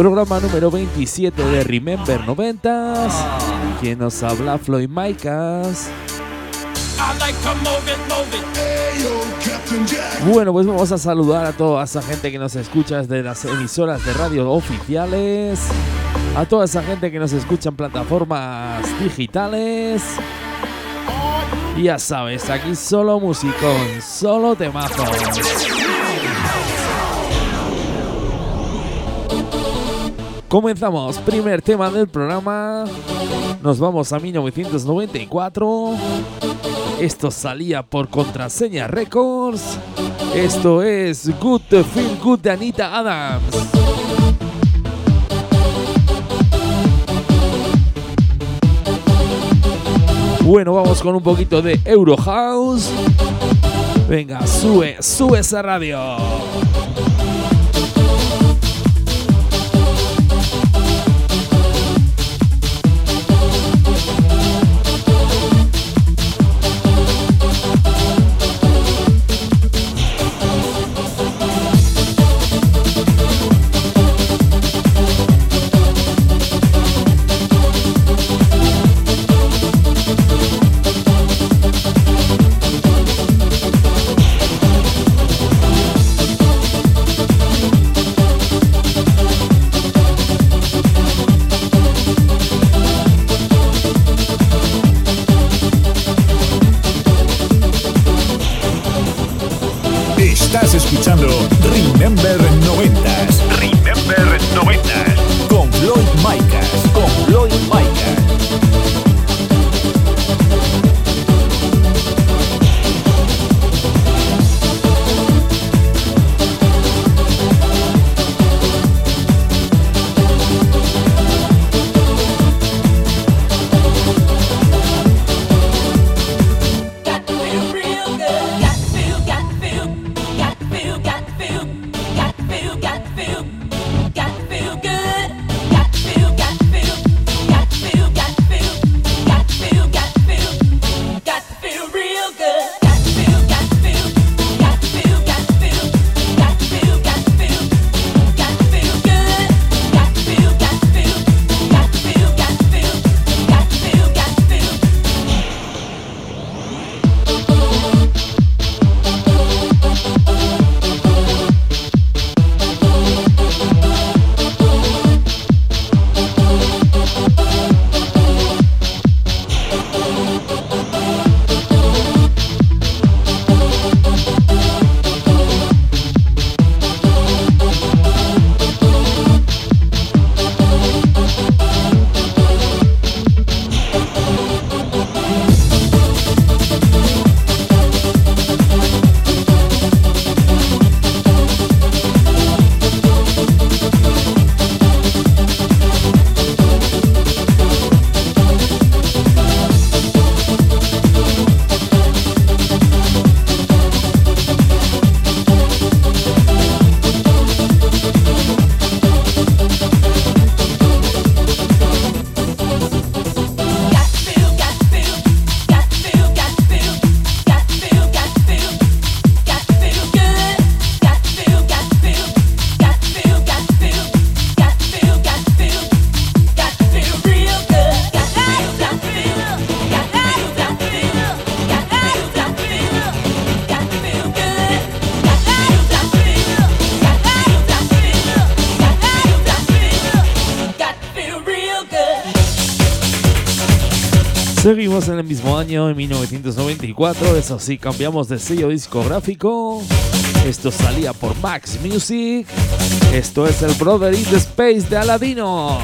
Programa número 27 de Remember 90 Quien nos habla, Floyd Micas. Bueno, pues vamos a saludar a toda esa gente que nos escucha desde las emisoras de radio oficiales, a toda esa gente que nos escucha en plataformas digitales. Ya sabes, aquí solo musicón, solo temazos. Comenzamos, primer tema del programa. Nos vamos a 1994. Esto salía por Contraseña Records. Esto es Good to Feel Good de Anita Adams. Bueno, vamos con un poquito de Eurohouse. Venga, sube, sube esa radio. año de 1994. Eso sí, cambiamos de sello discográfico. Esto salía por Max Music. Esto es el Brother in the Space de Aladino.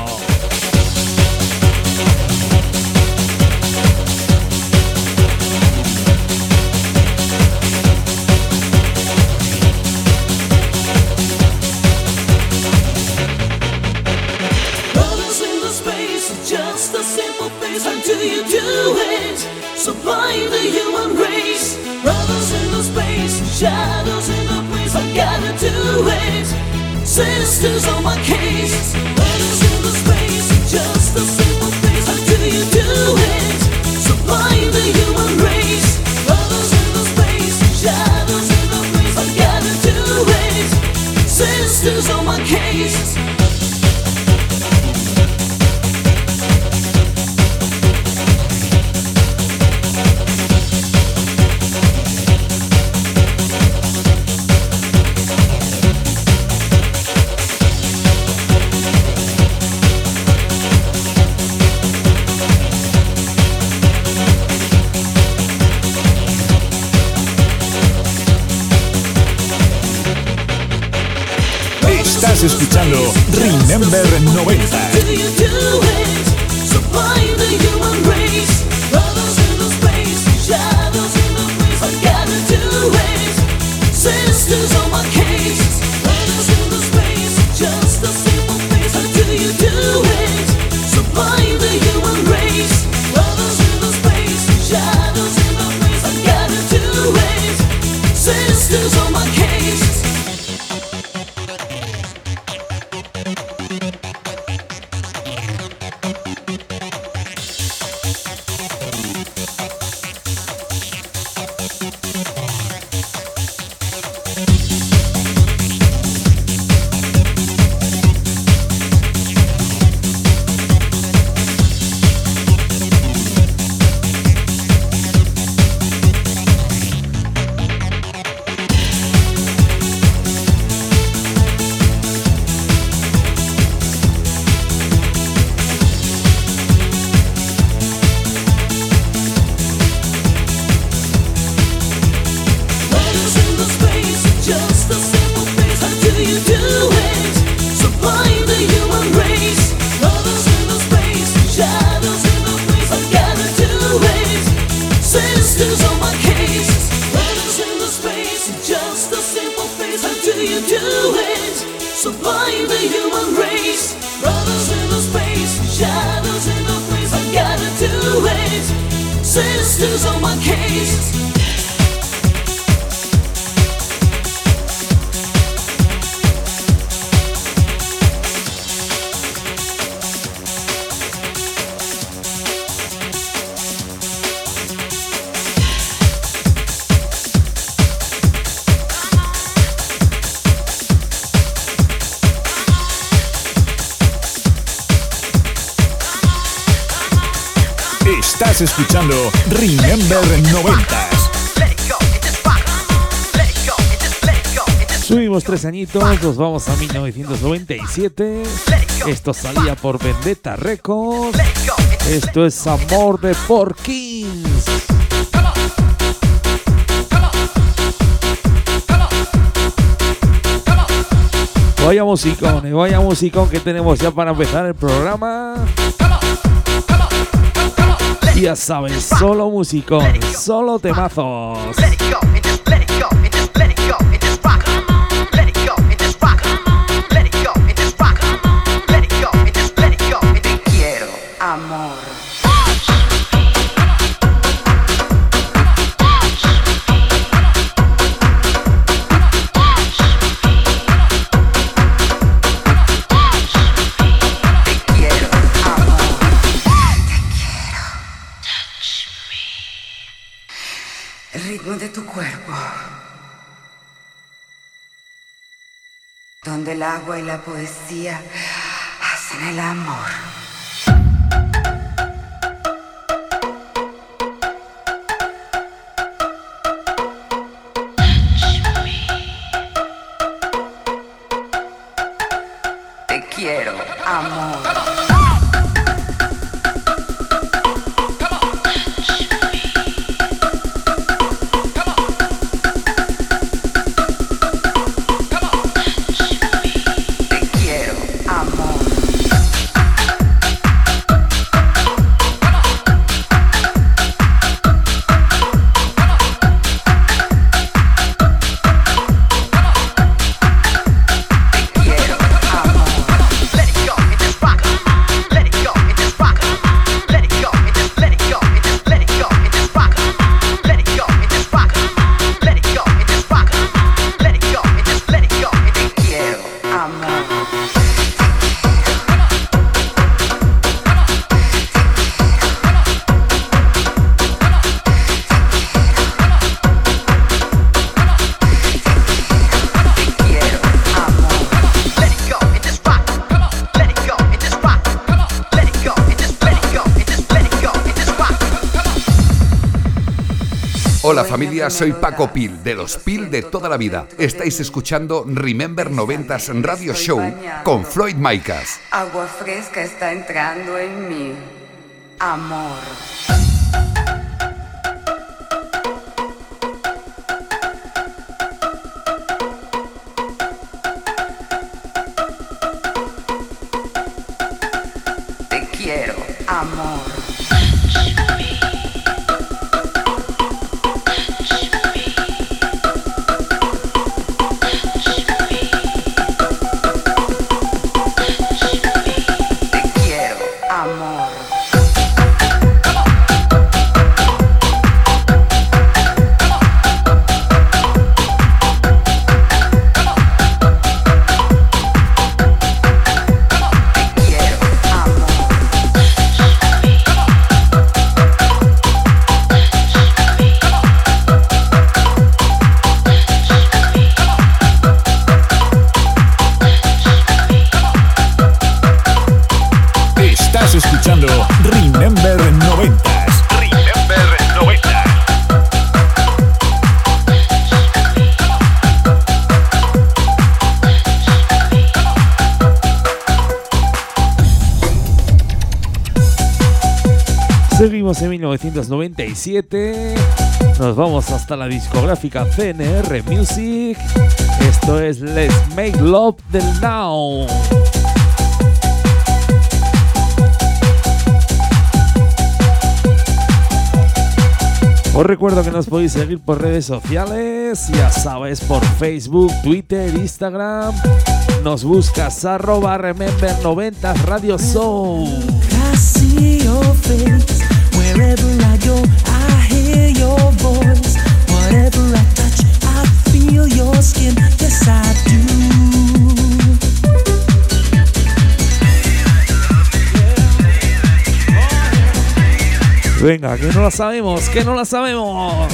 añitos, nos vamos a 1997. Esto salía por Vendetta Records. Esto es Amor de Porkins. Vaya musicón, eh, vaya musicón que tenemos ya para empezar el programa. Ya sabes, solo musicón, solo temazos. let it go. donde el agua y la poesía hacen el amor. Te quiero, amor. Soy Paco Pil, de los Pil de toda la vida. Estáis escuchando Remember 90s Radio Show con Floyd Maicas. Agua fresca está entrando en mí. Amor. Nos vamos hasta la discográfica CNR Music. Esto es Let's Make Love Del Now. Os recuerdo que nos podéis seguir por redes sociales, ya sabes, por Facebook, Twitter, Instagram. Nos buscas arroba remember90 Radio Soul. Venga, que no la sabemos, que no la sabemos.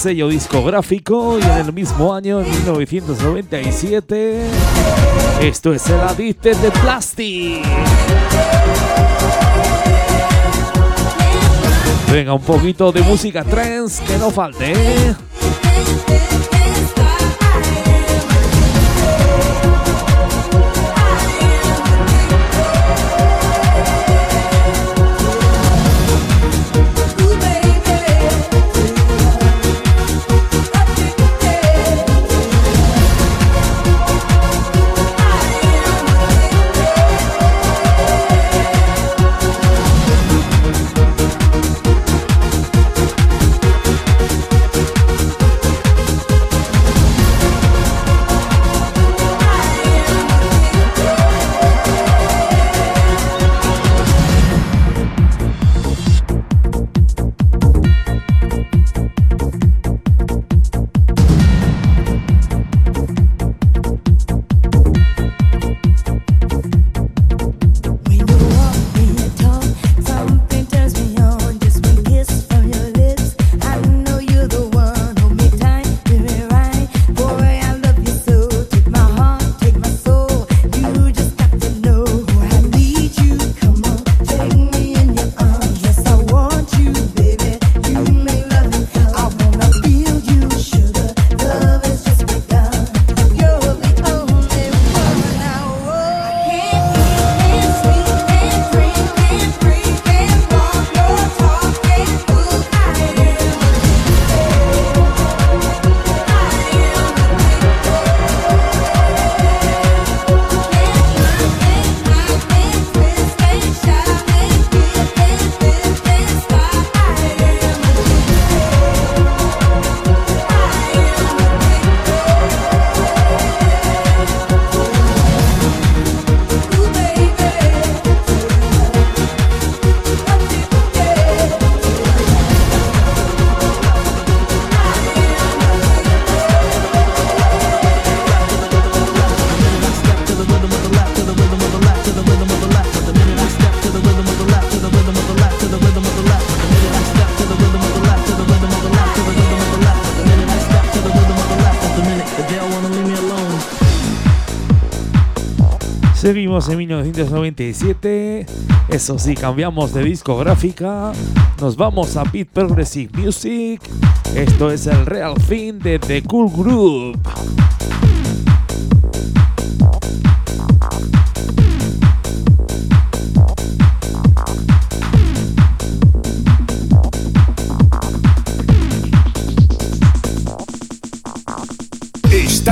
Sello discográfico y en el mismo año, en 1997. Esto es el Addicted de Plastic. Venga, un poquito de música trance que no falte. ¿eh? Seguimos en 1997. Eso sí, cambiamos de discográfica. Nos vamos a Beat Progressive Music. Esto es el Real Fin de The Cool Group.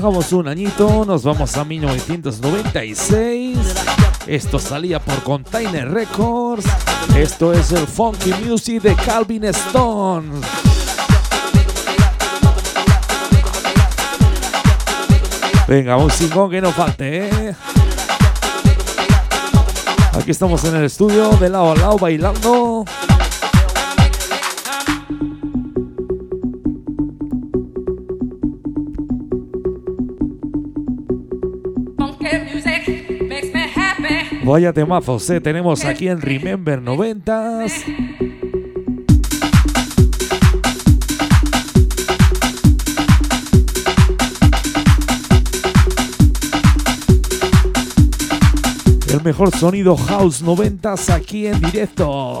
Bajamos un añito, nos vamos a 1996. Esto salía por Container Records. Esto es el Funky Music de Calvin Stone. Venga, un singón que no falte, ¿eh? Aquí estamos en el estudio, de lado a lado, bailando. Vaya temazos, ¿eh? tenemos aquí en Remember 90s. El mejor sonido house 90s aquí en directo.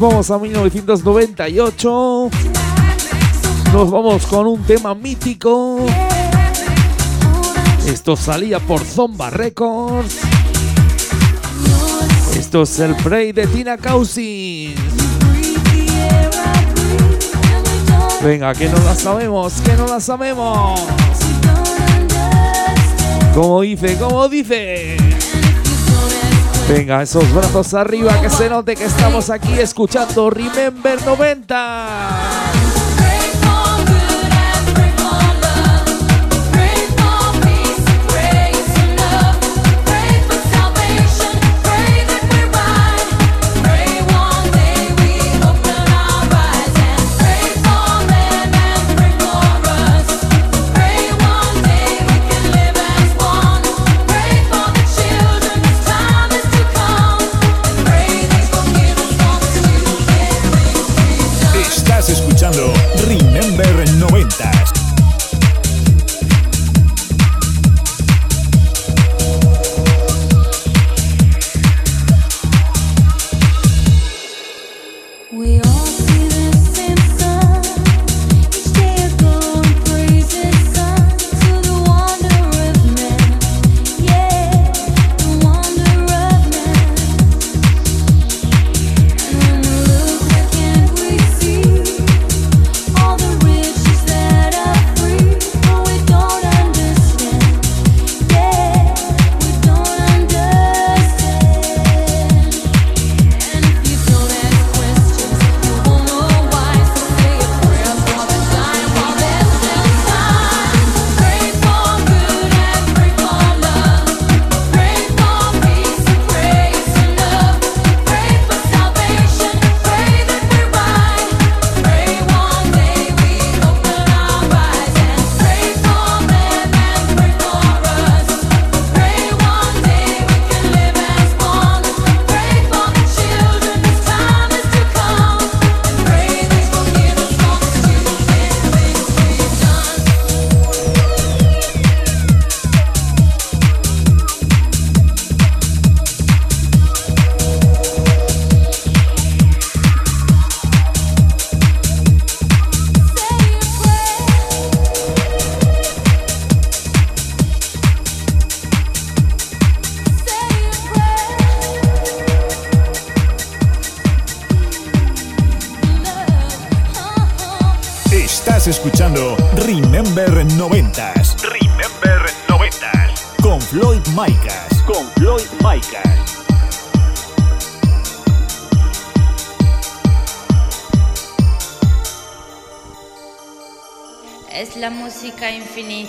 Vamos a 1998. Nos vamos con un tema mítico. Esto salía por Zomba Records. Esto es el Prey de Tina Cousins. Venga, que no la sabemos, que no la sabemos. Como dice, como dice. Venga, esos brazos arriba, que se note que estamos aquí escuchando Remember 90.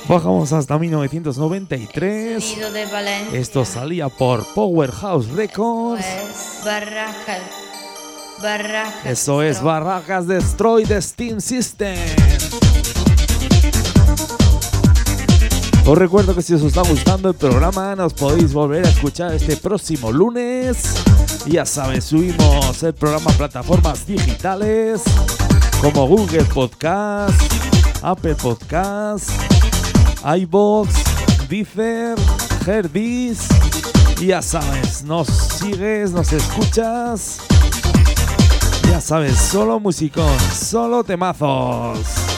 Bajamos hasta 1993. Sonido de Valencia. Esto salía por Powerhouse Records. Es Barraca. Barraca. Eso es Barracas Destroy the Steam System. Os recuerdo que si os está gustando el programa, nos podéis volver a escuchar este próximo lunes. Ya sabes, subimos el programa a plataformas digitales como Google Podcast, Apple Podcast, iBox, Deezer, Herbis. Y ya sabes, nos sigues, nos escuchas. Ya sabes, solo musicón, solo temazos.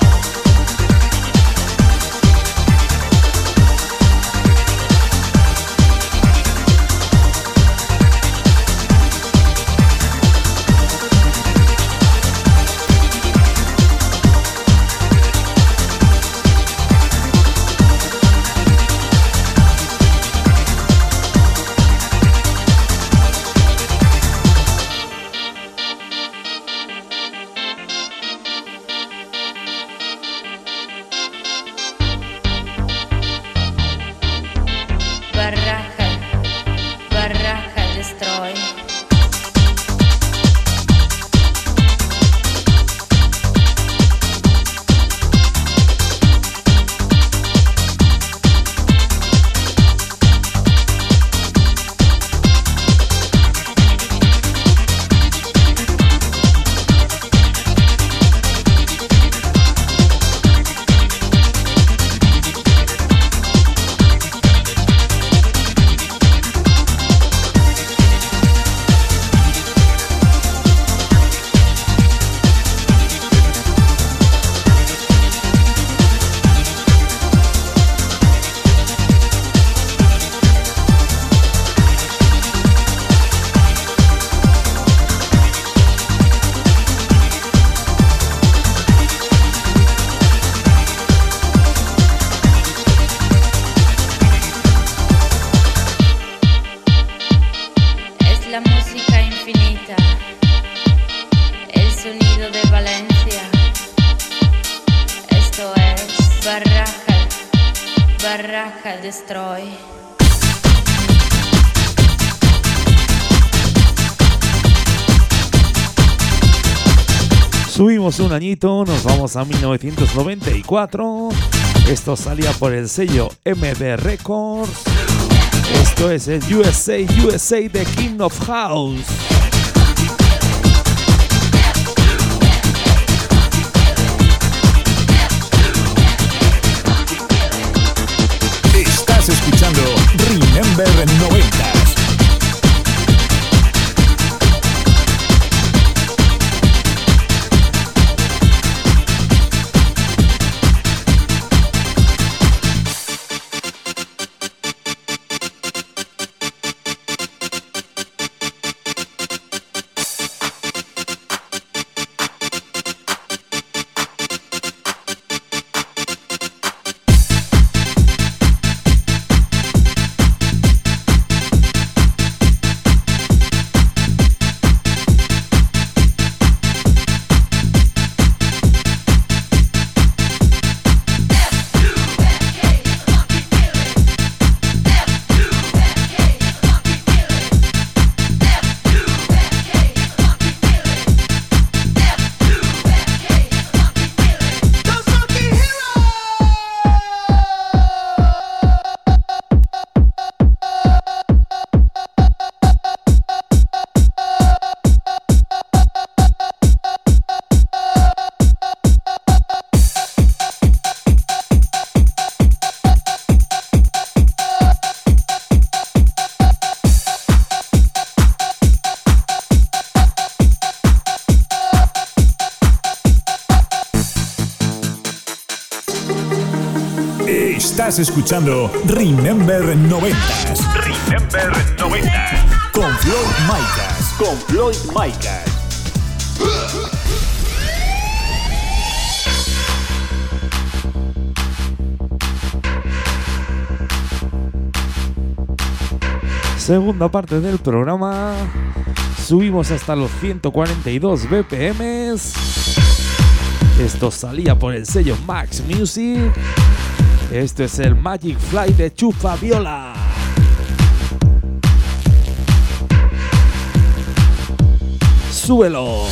Nos vamos a 1994. Esto salía por el sello MD Records. Esto es el USA, USA The King of House. Estás escuchando Remember 90. Remember 90. Con Floyd Micas. Con Floyd Micas. Segunda parte del programa. Subimos hasta los 142 BPMs. Esto salía por el sello Max Music. Esto es el Magic Fly de Chufa Viola. Súbelo.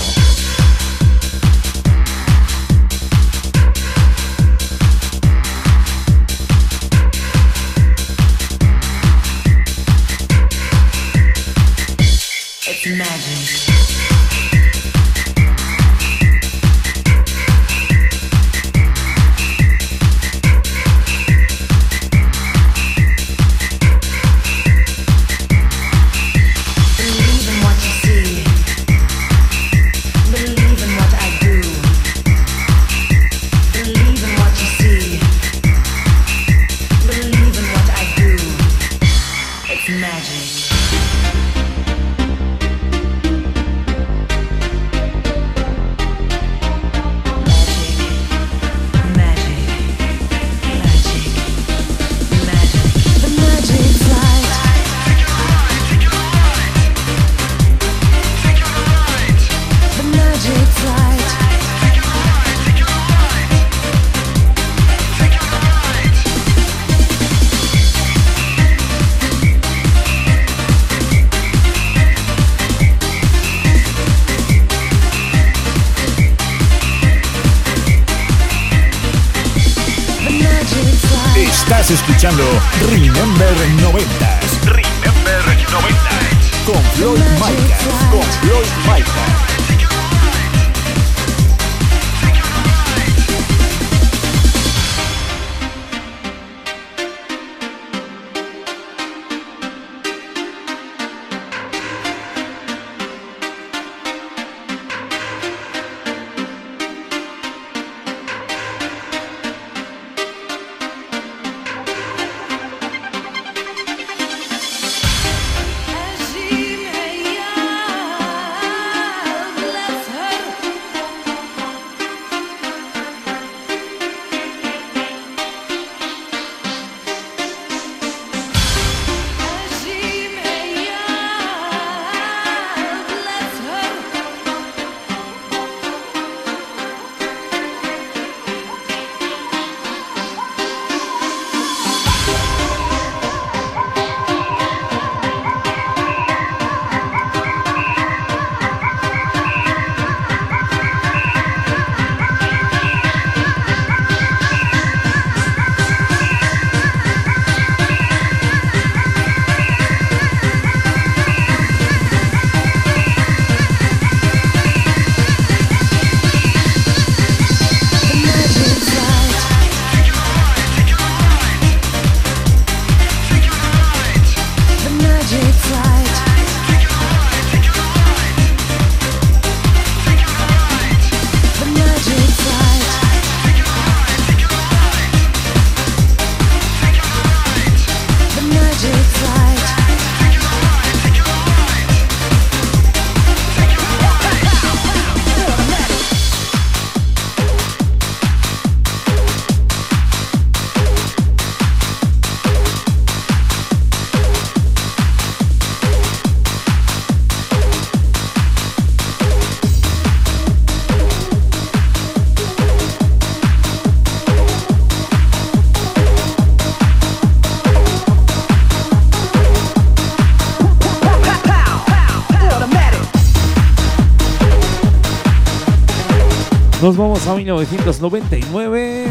Nos vamos a 1999.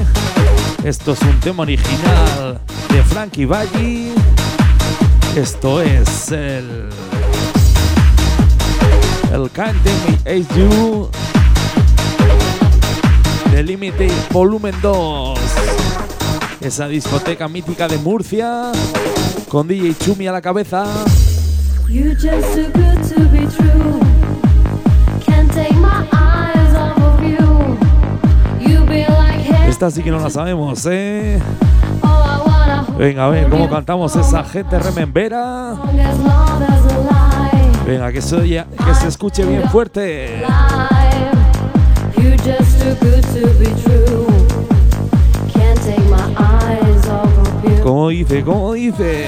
Esto es un tema original de Frankie Valli. Esto es el. El Can't Take Me You. De Limited Volumen 2. Esa discoteca mítica de Murcia. Con DJ Chumi a la cabeza. Esta sí que no la sabemos, ¿eh? Venga, a ver cómo cantamos esa gente remembera. Venga, que se, oye- que se escuche bien fuerte. Como dice, como dice.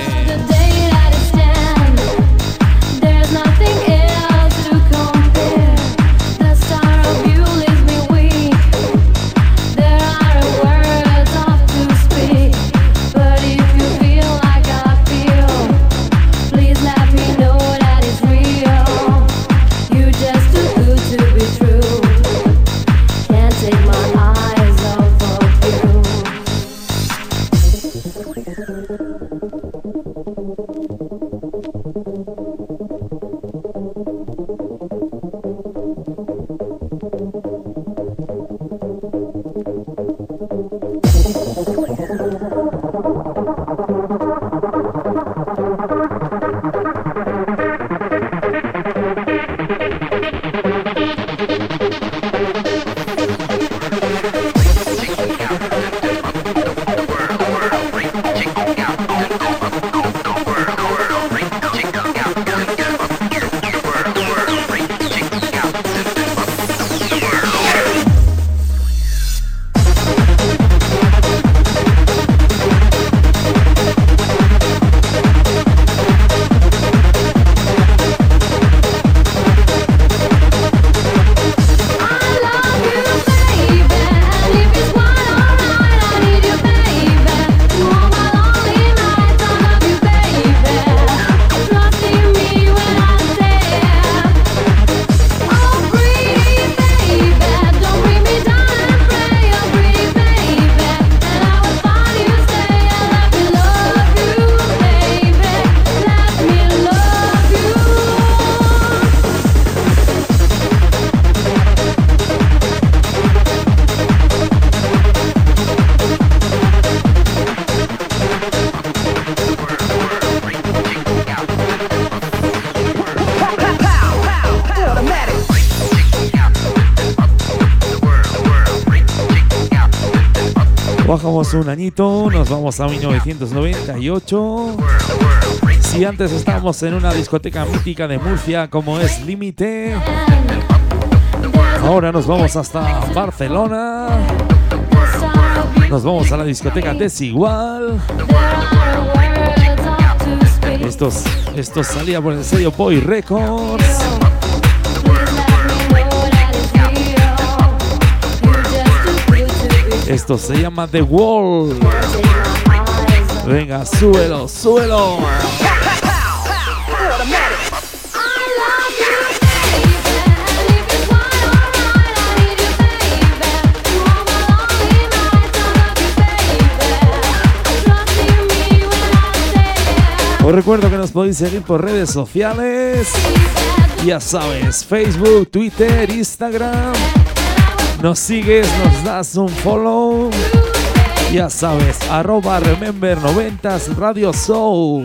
Un añito, nos vamos a 1998. Si antes estábamos en una discoteca mítica de Murcia como es Límite, ahora nos vamos hasta Barcelona. Nos vamos a la discoteca Desigual. Estos, estos salía por el sello Boy Records. Esto se llama The Wall. Venga, súbelo, súbelo. Os recuerdo que nos podéis seguir por redes sociales. Ya sabes, Facebook, Twitter, Instagram. Nos sigues, nos das un follow. Ya sabes, arroba remember 90s Radio Show.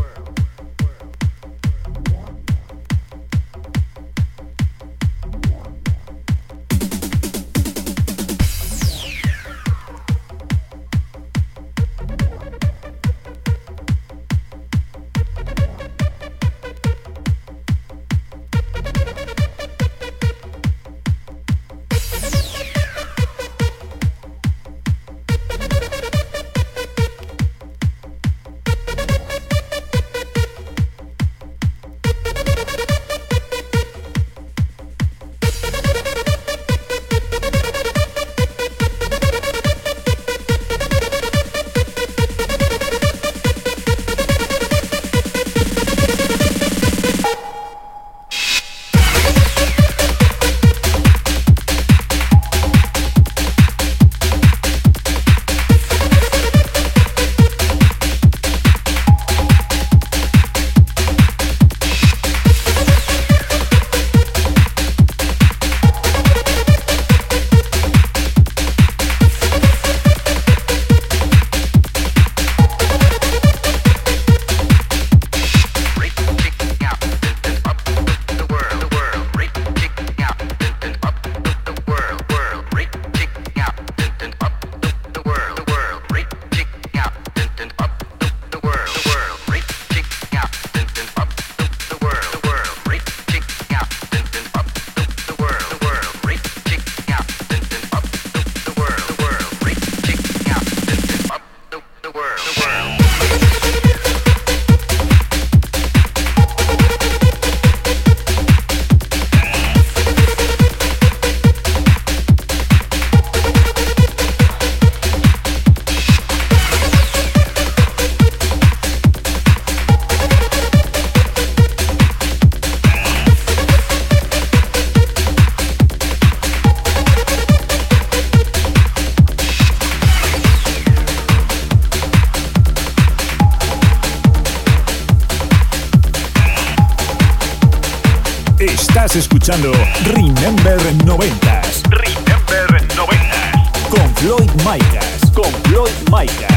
Escuchando Remember 90s. Remember 90s. Con Floyd Micas. Con Floyd Micas.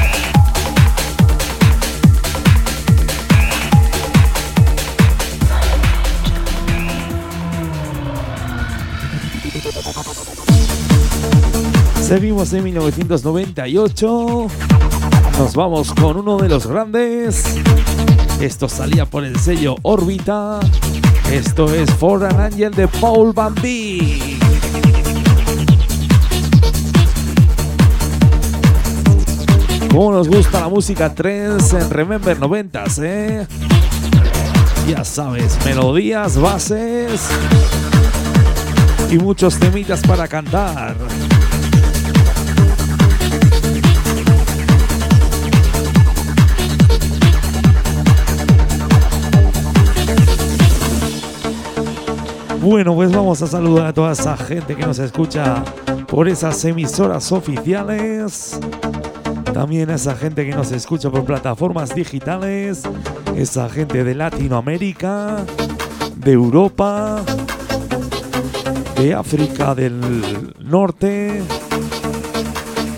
Seguimos en 1998. Nos vamos con uno de los grandes. Esto salía por el sello Órbita. Esto es For an Angel de Paul Bambi. Cómo nos gusta la música trance en Remember 90s, ¿eh? Ya sabes, melodías, bases y muchos temitas para cantar. Bueno, pues vamos a saludar a toda esa gente que nos escucha por esas emisoras oficiales. También a esa gente que nos escucha por plataformas digitales. Esa gente de Latinoamérica, de Europa, de África del Norte.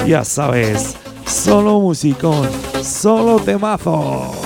Ya sabes, solo musicón, solo temazo.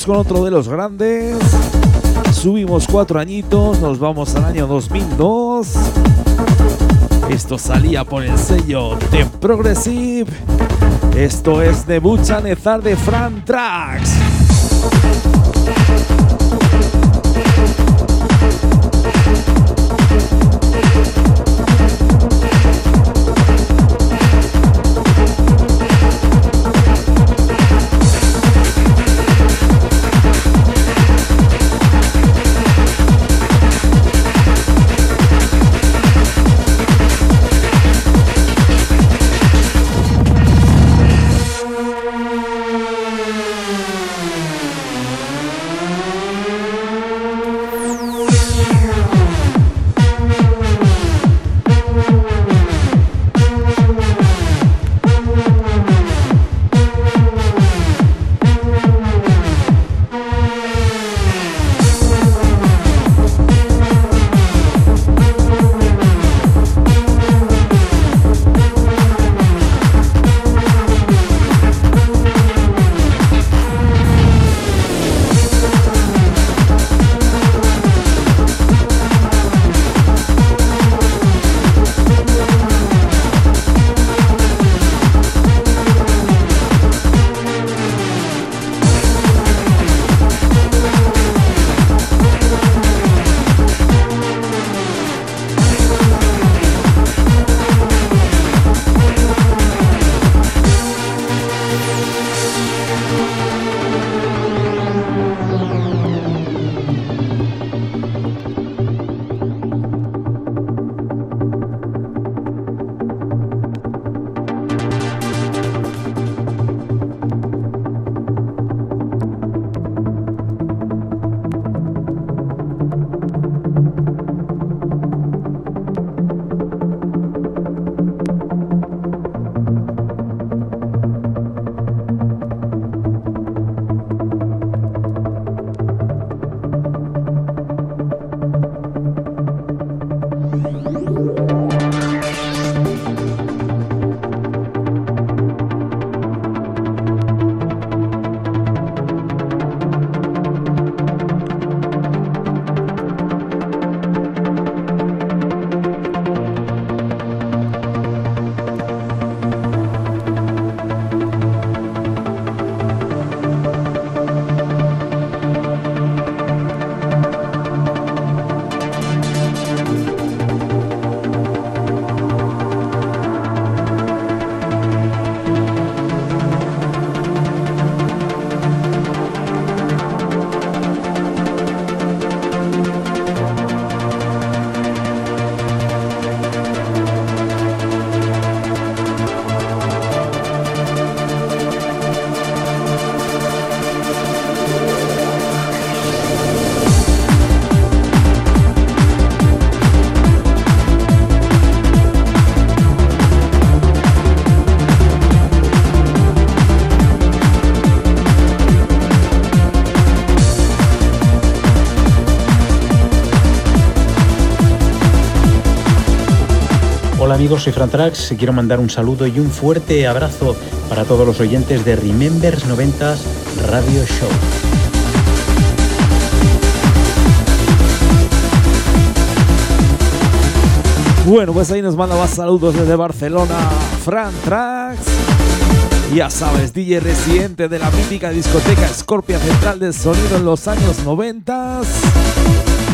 Con otro de los grandes. Subimos cuatro añitos, nos vamos al año 2002. Esto salía por el sello de Progressive. Esto es de Buchanezar de Fran Tracks. Amigos, soy Fran Trax y quiero mandar un saludo y un fuerte abrazo para todos los oyentes de Remembers 90 Radio Show. Bueno, pues ahí nos manda más saludos desde Barcelona, Fran Trax. Ya sabes, DJ residente de la mítica discoteca Scorpia Central del Sonido en los años 90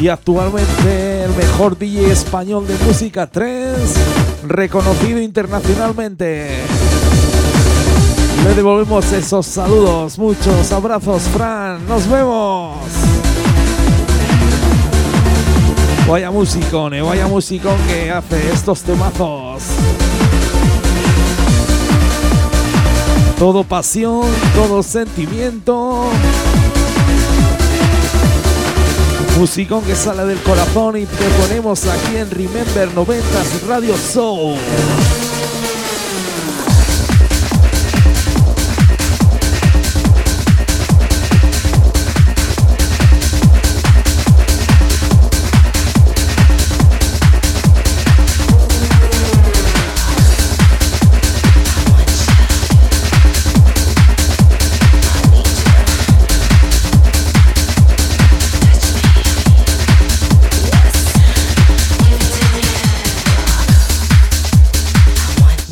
y actualmente el mejor DJ español de música 3, reconocido internacionalmente. Le devolvemos esos saludos, muchos abrazos, Fran, nos vemos. Vaya musicón, eh, vaya musicón que hace estos temazos. Todo pasión, todo sentimiento. Musicón que sale del corazón y te ponemos aquí en Remember 90s Radio Soul.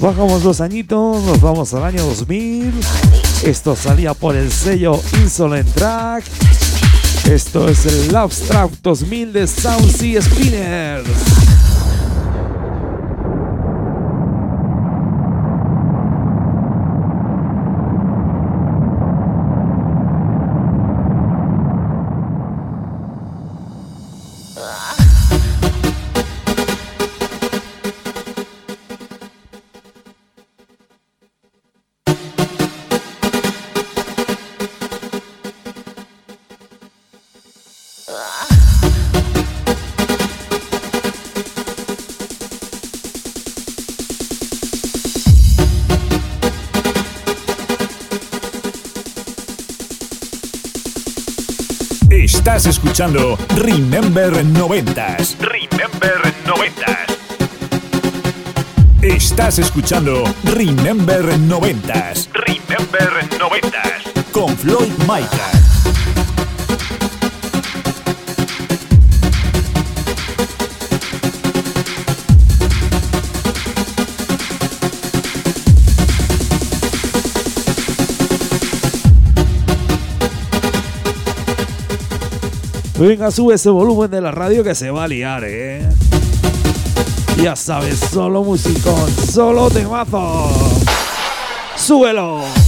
Bajamos dos añitos, nos vamos al año 2000. Esto salía por el sello Insolent Track. Esto es el Love Trap 2000 de Sound Sea Spinners. Escuchando Remember 90s. Remember 90s. Estás escuchando Remember 90s. Remember 90s. Con Floyd Micah. Venga, sube ese volumen de la radio que se va a liar, eh. Ya sabes, solo musicón, solo temazo. ¡Súbelo!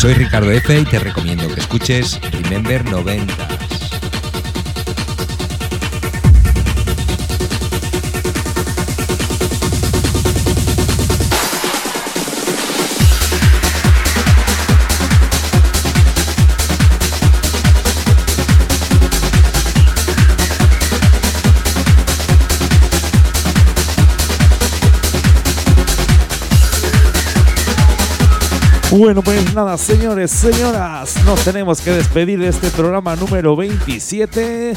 Soy Ricardo F y te recomiendo que escuches Remember 90. Bueno, pues nada, señores, señoras, nos tenemos que despedir de este programa número 27.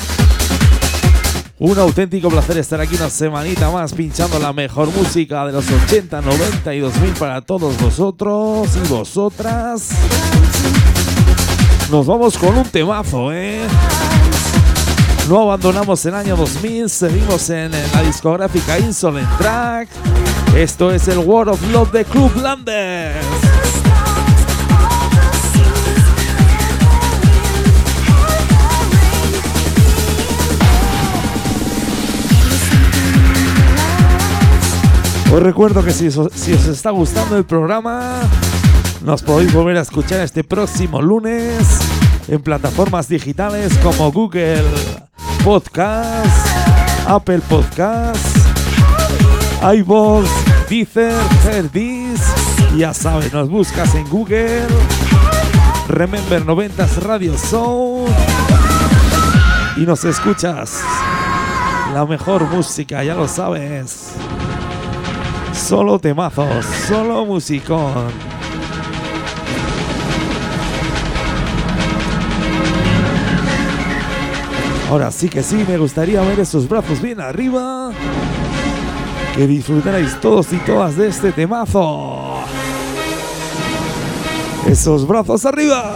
Un auténtico placer estar aquí una semanita más pinchando la mejor música de los 80, 90 y 2000 para todos vosotros y vosotras. Nos vamos con un temazo, ¿eh? No abandonamos el año 2000, seguimos en, la discográfica Insolent Track. Esto es el World of Love de Club Landers. Os recuerdo que si os, está gustando el programa, nos podéis volver a escuchar este próximo lunes en plataformas digitales como Google Podcast, Apple Podcast, iVoox, Deezer, Heardis. Ya sabes, nos buscas en Google, Remember 90s Radio Show y nos escuchas. La mejor música, ya lo sabes. Solo temazos, solo musicón. Ahora sí que sí, me gustaría ver esos brazos bien arriba. Que disfrutarais todos y todas de este temazo. Esos brazos arriba.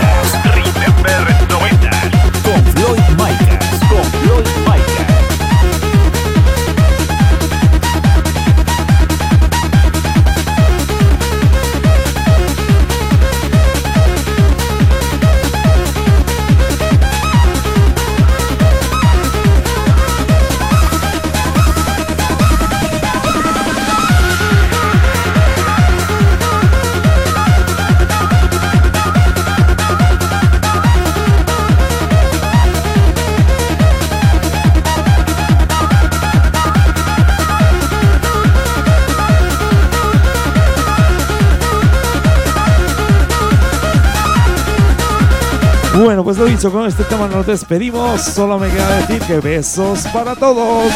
pues lo dicho, con este tema nos despedimos. Solo me queda decir que besos para todos.